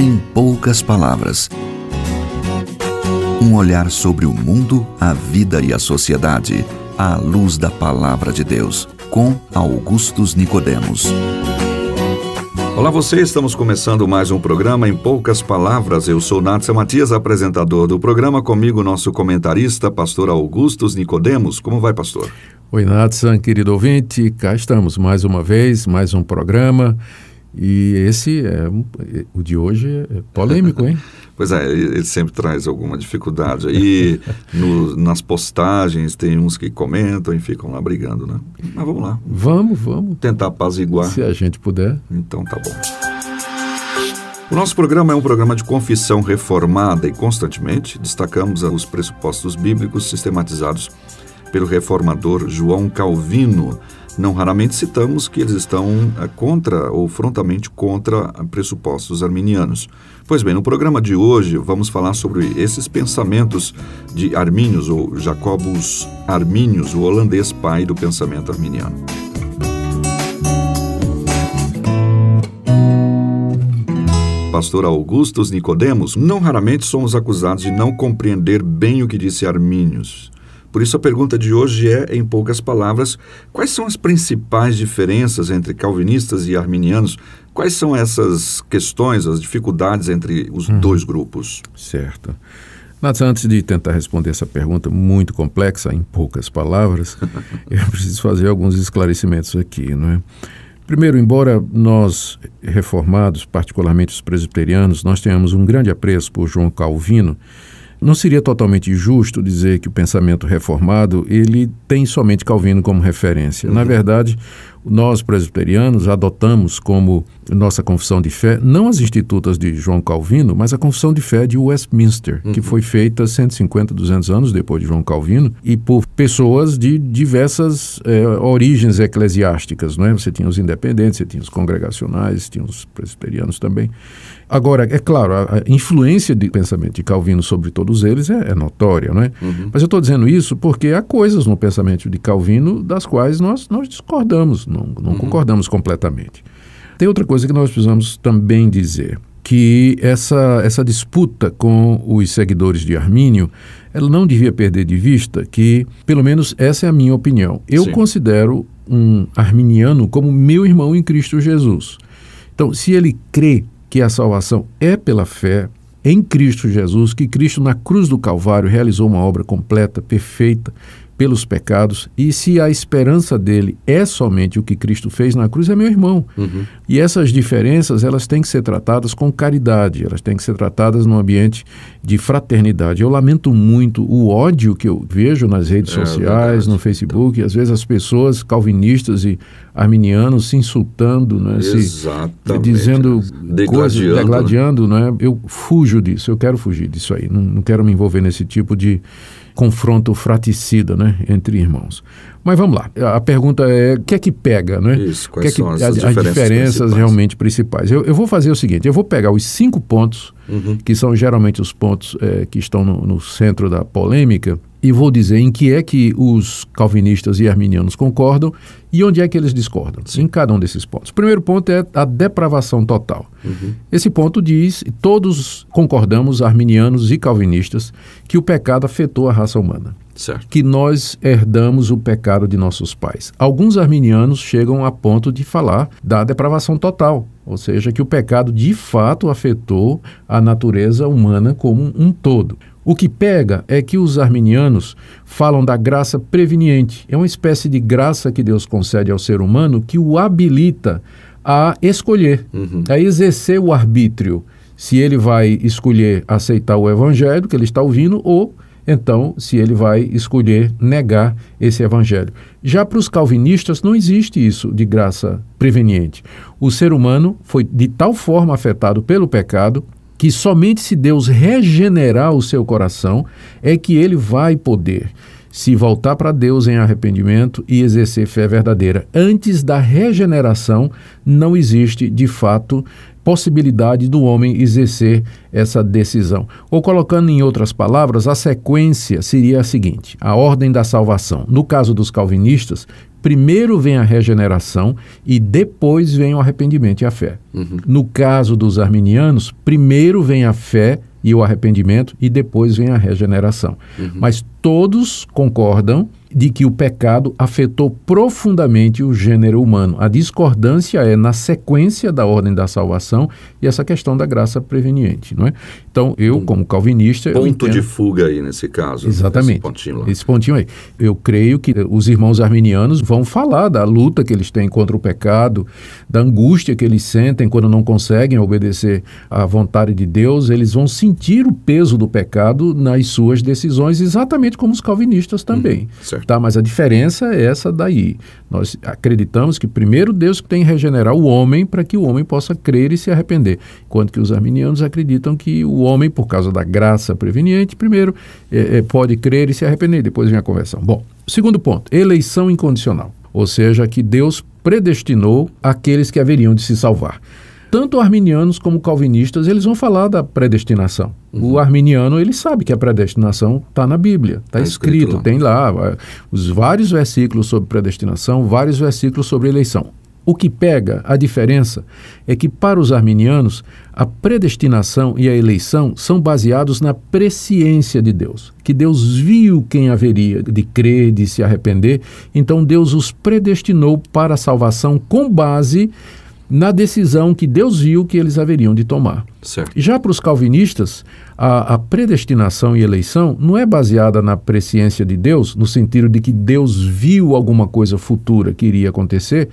Em poucas palavras. Um olhar sobre o mundo, a vida e a sociedade, à luz da palavra de Deus, com Augustus Nicodemos. Olá você, estamos começando mais um programa em poucas palavras. Eu sou Natsa Matias, apresentador do programa, comigo nosso comentarista, pastor Augustus Nicodemos. Como vai, pastor? Oi, Natsan, querido ouvinte, cá estamos mais uma vez, mais um programa. E esse é o de hoje é polêmico, hein? pois é, ele sempre traz alguma dificuldade. E no, nas postagens tem uns que comentam e ficam lá brigando, né? Mas vamos lá. Vamos, vamos. Tentar apaziguar. Se a gente puder. Então tá bom. O nosso programa é um programa de confissão reformada e constantemente destacamos os pressupostos bíblicos sistematizados pelo reformador João Calvino não raramente citamos que eles estão é, contra ou frontalmente contra pressupostos arminianos. Pois bem, no programa de hoje vamos falar sobre esses pensamentos de Arminius ou Jacobus Arminius, o holandês pai do pensamento arminiano. Pastor Augustus Nicodemos, não raramente somos acusados de não compreender bem o que disse Arminius. Por isso, a pergunta de hoje é, em poucas palavras, quais são as principais diferenças entre calvinistas e arminianos? Quais são essas questões, as dificuldades entre os hum. dois grupos? Certo. Mas antes de tentar responder essa pergunta muito complexa, em poucas palavras, eu preciso fazer alguns esclarecimentos aqui, não é? Primeiro, embora nós reformados, particularmente os presbiterianos, nós tenhamos um grande apreço por João Calvino, não seria totalmente justo dizer que o pensamento reformado ele tem somente Calvino como referência. Uhum. Na verdade, nós presbiterianos adotamos como nossa confissão de fé não as institutas de João Calvino, mas a confissão de fé de Westminster, uhum. que foi feita 150, 200 anos depois de João Calvino e por pessoas de diversas é, origens eclesiásticas, não é? Você tinha os independentes, você tinha os congregacionais, tinha os presbiterianos também. Agora, é claro, a, a influência do pensamento de Calvino sobre todos eles é, é notória, não é? Uhum. Mas eu estou dizendo isso porque há coisas no pensamento de Calvino das quais nós, nós discordamos, não, não uhum. concordamos completamente. Tem outra coisa que nós precisamos também dizer, que essa, essa disputa com os seguidores de Armínio, ela não devia perder de vista que, pelo menos essa é a minha opinião, eu Sim. considero um arminiano como meu irmão em Cristo Jesus. Então, se ele crê que a salvação é pela fé em Cristo Jesus, que Cristo na cruz do Calvário realizou uma obra completa, perfeita, pelos pecados, e se a esperança dele é somente o que Cristo fez na cruz, é meu irmão. Uhum. E essas diferenças, elas têm que ser tratadas com caridade, elas têm que ser tratadas num ambiente de fraternidade. Eu lamento muito o ódio que eu vejo nas redes é, sociais, no Facebook, às vezes as pessoas calvinistas e arminianos se insultando, né, se dizendo degladiando, coisas, degladiando, né? Eu fujo disso, eu quero fugir disso aí, não, não quero me envolver nesse tipo de confronto fraticida né, entre irmãos. Mas vamos lá. A pergunta é: o que é que pega, né? Isso, quais que é que, são as, as diferenças, diferenças principais? realmente principais? Eu, eu, vou fazer o seguinte: eu vou pegar os cinco pontos, uhum. que são geralmente os pontos é, que estão no, no centro da polêmica, e vou dizer em que é que os calvinistas e arminianos concordam e onde é que eles discordam, em cada um desses pontos. O primeiro ponto é a depravação total. Uhum. Esse ponto diz, todos concordamos, arminianos e calvinistas, que o pecado afetou a raça humana. Certo. Que nós herdamos o pecado de nossos pais. Alguns arminianos chegam a ponto de falar da depravação total, ou seja, que o pecado de fato afetou a natureza humana como um todo. O que pega é que os arminianos falam da graça preveniente. É uma espécie de graça que Deus concede ao ser humano que o habilita a escolher, uhum. a exercer o arbítrio. Se ele vai escolher aceitar o evangelho que ele está ouvindo ou então se ele vai escolher negar esse evangelho. Já para os calvinistas não existe isso de graça preveniente. O ser humano foi de tal forma afetado pelo pecado que somente se Deus regenerar o seu coração é que ele vai poder se voltar para Deus em arrependimento e exercer fé verdadeira. Antes da regeneração, não existe, de fato, possibilidade do homem exercer essa decisão. Ou colocando em outras palavras, a sequência seria a seguinte: a ordem da salvação. No caso dos calvinistas, primeiro vem a regeneração e depois vem o arrependimento e a fé. Uhum. No caso dos arminianos, primeiro vem a fé e o arrependimento e depois vem a regeneração. Uhum. Mas todos concordam de que o pecado afetou profundamente o gênero humano. A discordância é na sequência da ordem da salvação e essa questão da graça preveniente, não é? Então, eu, como calvinista. Ponto entendo... de fuga aí nesse caso. Exatamente. Esse pontinho, esse pontinho aí. Eu creio que os irmãos arminianos vão falar da luta que eles têm contra o pecado, da angústia que eles sentem quando não conseguem obedecer à vontade de Deus. Eles vão sentir o peso do pecado nas suas decisões, exatamente como os calvinistas também. Hum, tá? Mas a diferença é essa daí. Nós acreditamos que primeiro Deus tem que regenerar o homem para que o homem possa crer e se arrepender. Enquanto que os arminianos acreditam que o homem, por causa da graça preveniente, primeiro é, é, pode crer e se arrepender, depois vem a conversão. Bom, segundo ponto, eleição incondicional. Ou seja, que Deus predestinou aqueles que haveriam de se salvar tanto arminianos como calvinistas, eles vão falar da predestinação. Uhum. O arminiano, ele sabe que a predestinação está na Bíblia, está tá escrito, escrito lá. tem lá os vários versículos sobre predestinação, vários versículos sobre eleição. O que pega, a diferença, é que para os arminianos, a predestinação e a eleição são baseados na presciência de Deus, que Deus viu quem haveria de crer, de se arrepender, então Deus os predestinou para a salvação com base na decisão que Deus viu que eles haveriam de tomar. Certo. Já para os calvinistas, a, a, predestinação e eleição não é baseada na presciência de Deus, no sentido de que Deus viu alguma coisa futura que iria acontecer,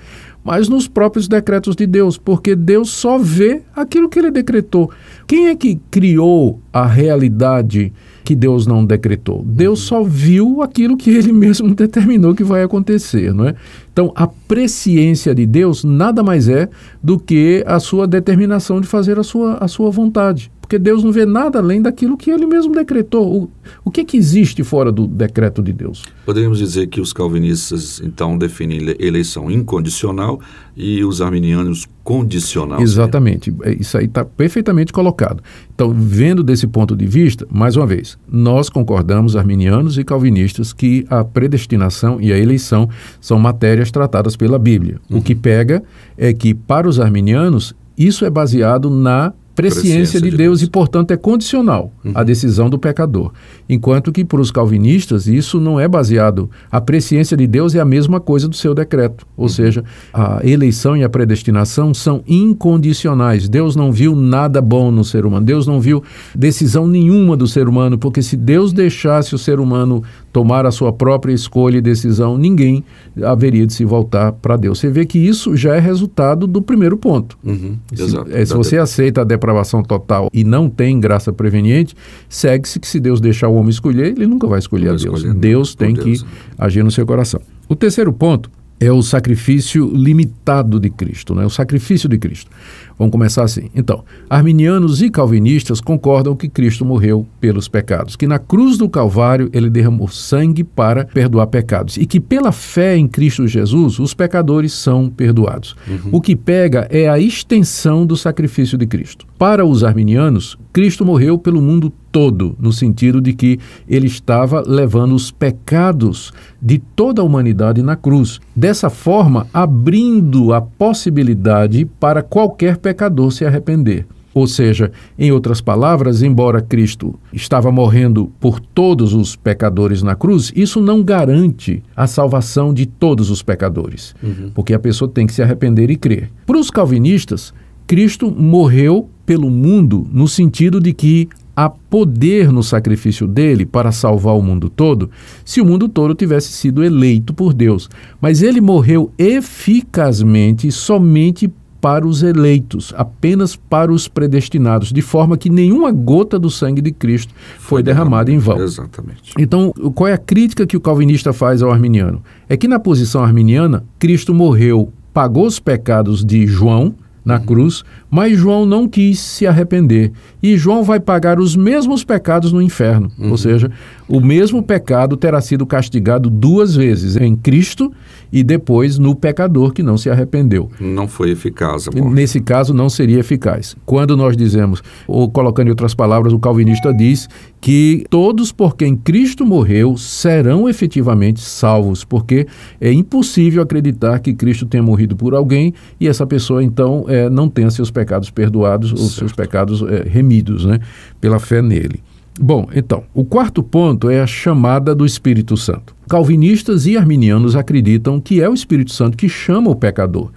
mas nos próprios decretos de Deus, porque Deus só vê aquilo que ele decretou. Quem é que criou a realidade? Que Deus não decretou. Deus só viu aquilo que ele mesmo determinou que vai acontecer, não é? Então, a presciência de Deus nada mais é do que a sua determinação de fazer a sua, a sua vontade porque Deus não vê nada além daquilo que ele mesmo decretou. O, o que, que existe fora do decreto de Deus? Poderíamos dizer que os calvinistas, então, definem eleição incondicional e os arminianos condicional. Exatamente. É, isso aí está perfeitamente colocado. Então, vendo desse ponto de vista, mais uma vez, nós concordamos, arminianos e calvinistas, que a predestinação e a eleição são matérias tratadas pela Bíblia. Uhum. O que pega é que, para os arminianos, isso é baseado na presciência de, de Deus, Deus, e, portanto, é condicional uhum. a decisão do pecador. Enquanto que, para os calvinistas, isso não é baseado. A presciência de Deus é a mesma coisa do seu decreto. Ou uhum. seja, a eleição e a predestinação são incondicionais. Deus não viu nada bom no ser humano. Deus não viu decisão nenhuma do ser humano, porque se Deus deixasse o ser humano tomar a sua própria escolha e decisão, ninguém haveria de se voltar para Deus. Você vê que isso já é resultado do primeiro ponto. Uhum, se, é, se você aceita a depravação total e não tem graça preveniente, segue-se que se Deus deixar o homem escolher, ele nunca vai escolher não a Deus. Deus tem Deus. que agir no seu coração. O terceiro ponto é o sacrifício limitado de Cristo, né? o sacrifício de Cristo. Vamos começar assim. Então, arminianos e calvinistas concordam que Cristo morreu pelos pecados, que na cruz do Calvário ele derramou sangue para perdoar pecados e que pela fé em Cristo Jesus os pecadores são perdoados. Uhum. O que pega é a extensão do sacrifício de Cristo. Para os arminianos, Cristo morreu pelo mundo todo, no sentido de que ele estava levando os pecados de toda a humanidade na cruz. Dessa forma, abrindo a possibilidade para qualquer pecador se arrepender. Ou seja, em outras palavras, embora Cristo estava morrendo por todos os pecadores na cruz, isso não garante a salvação de todos os pecadores, uhum. porque a pessoa tem que se arrepender e crer. Para os calvinistas, Cristo morreu pelo mundo no sentido de que há poder no sacrifício dele para salvar o mundo todo se o mundo todo tivesse sido eleito por Deus. Mas ele morreu eficazmente somente para os eleitos, apenas para os predestinados, de forma que nenhuma gota do sangue de Cristo foi, derramada em vão. Exatamente. Então, qual é a crítica que o calvinista faz ao arminiano? É que na posição arminiana, Cristo morreu, pagou os pecados de João na uhum. cruz, mas João não quis se arrepender. E João vai pagar os mesmos pecados no inferno. Uhum. Ou seja, o mesmo pecado terá sido castigado duas vezes, em Cristo e depois no pecador que não se arrependeu. Não foi eficaz a morte. Nesse caso, não seria eficaz. Quando nós dizemos, ou colocando em outras palavras, o calvinista diz que todos por quem Cristo morreu serão efetivamente salvos, porque é impossível acreditar que Cristo tenha morrido por alguém e essa pessoa então é, não tenha seus pecados perdoados certo. ou seus pecados é, remidos, né, pela fé nele. Bom, então, o quarto ponto é a chamada do Espírito Santo. Calvinistas e arminianos acreditam que é o Espírito Santo que chama o pecador.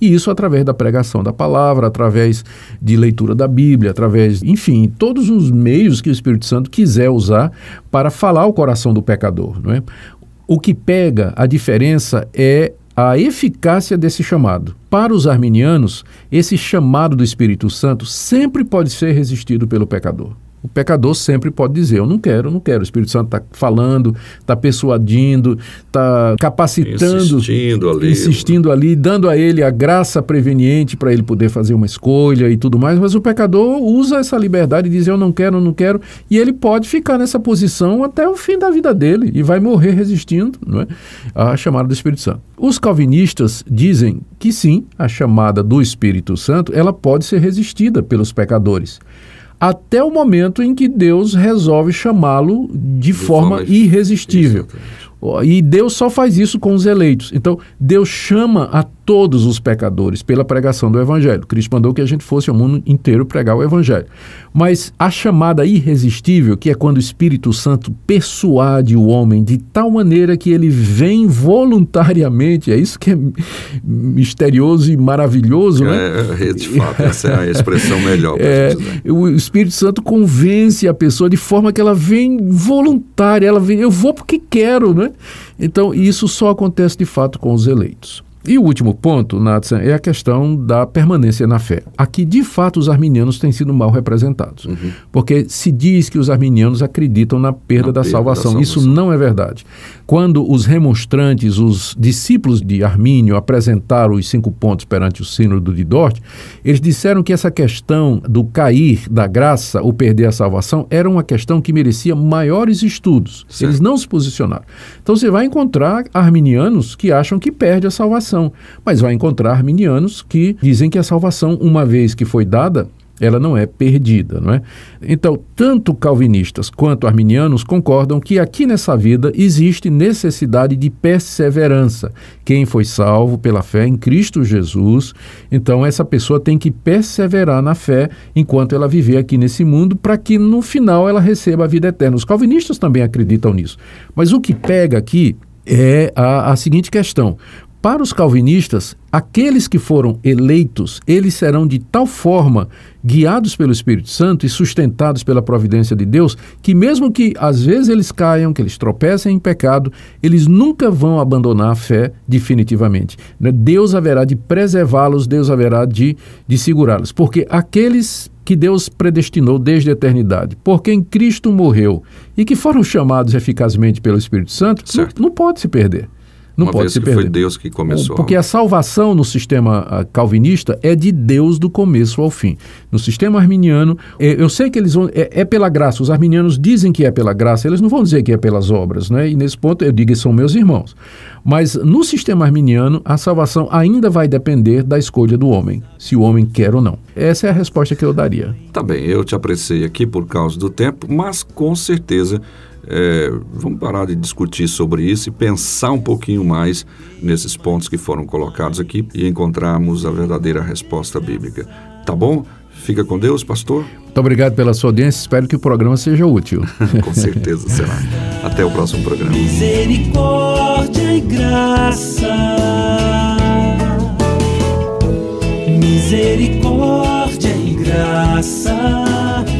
E isso através da pregação da palavra, através de leitura da Bíblia, através, enfim, todos os meios que o Espírito Santo quiser usar para falar o coração do pecador. Não é? O que pega a diferença é a eficácia desse chamado. Para os arminianos, esse chamado do Espírito Santo sempre pode ser resistido pelo pecador. O pecador sempre pode dizer: Eu não quero, eu não quero. O Espírito Santo está falando, está persuadindo, está capacitando, insistindo ali, insistindo ali, dando a ele a graça preveniente para ele poder fazer uma escolha e tudo mais. Mas o pecador usa essa liberdade de dizer: Eu não quero, eu não quero. E ele pode ficar nessa posição até o fim da vida dele e vai morrer resistindo não é? à chamada do Espírito Santo. Os calvinistas dizem que sim, a chamada do Espírito Santo ela pode ser resistida pelos pecadores até o momento em que Deus resolve chamá-lo de, de, forma, forma irresistível. Exatamente. E Deus só faz isso com os eleitos. Então, Deus chama a todos os pecadores pela pregação do Evangelho. Cristo mandou que a gente fosse ao mundo inteiro pregar o Evangelho. Mas a chamada irresistível, que é quando o Espírito Santo persuade o homem de tal maneira que ele vem voluntariamente, é isso que é misterioso e maravilhoso, né? É, é de fato, essa é a expressão melhor. É, o Espírito Santo convence a pessoa de forma que ela vem voluntária, ela vem, eu vou porque quero, né? Então, isso só acontece de fato com os eleitos. E o último ponto, Natsan, é a questão da permanência na fé. Aqui, de fato, os arminianos têm sido mal representados. Uhum. Porque se diz que os arminianos acreditam na perda, na da, perda salvação. da, salvação. Isso não é verdade. Quando os remonstrantes, os discípulos de Armínio, apresentaram os cinco pontos perante o sínodo de Dort, eles disseram que essa questão do cair da graça ou perder a salvação era uma questão que merecia maiores estudos. Certo. Eles não se posicionaram. Então você vai encontrar arminianos que acham que perde a salvação salvação. Mas vai encontrar arminianos que dizem que a salvação, uma vez que foi dada, ela não é perdida, não é? Então, tanto calvinistas quanto arminianos concordam que aqui nessa vida existe necessidade de perseverança. Quem foi salvo pela fé em Cristo Jesus, então essa pessoa tem que perseverar na fé enquanto ela viver aqui nesse mundo, para que no final ela receba a vida eterna. Os calvinistas também acreditam nisso. Mas o que pega aqui é a, a seguinte questão: para os calvinistas, aqueles que foram eleitos, eles serão de tal forma guiados pelo Espírito Santo e sustentados pela providência de Deus, que mesmo que às vezes eles caiam, que eles tropecem em pecado, eles nunca vão abandonar a fé definitivamente. Né? Deus haverá de preservá-los, Deus haverá de, de segurá-los, porque aqueles que Deus predestinou desde a eternidade, por quem Cristo morreu e que foram chamados eficazmente pelo Espírito Santo, não, não pode se perder. Não Uma pode se que perder. foi Deus que começou. Porque a salvação no sistema ah, calvinista é de Deus do começo ao fim. No sistema arminiano, é, eu sei que eles vão. É, é, pela graça. Os arminianos dizem que é pela graça, eles não vão dizer que é pelas obras, né? E nesse ponto eu digo que são meus irmãos. Mas no sistema arminiano, a salvação ainda vai depender da escolha do homem, se o homem quer ou não. Essa é a resposta que eu daria. Tá bem, eu te apreciei aqui por causa do tempo, mas com certeza é, vamos parar de discutir sobre isso e pensar um pouquinho mais nesses pontos que foram colocados aqui e encontrarmos a verdadeira resposta bíblica. Tá bom? Fica com Deus, pastor. Muito obrigado pela sua audiência. Espero que o programa seja útil. com certeza será. Até o próximo programa. Misericórdia e graça. Misericórdia e graça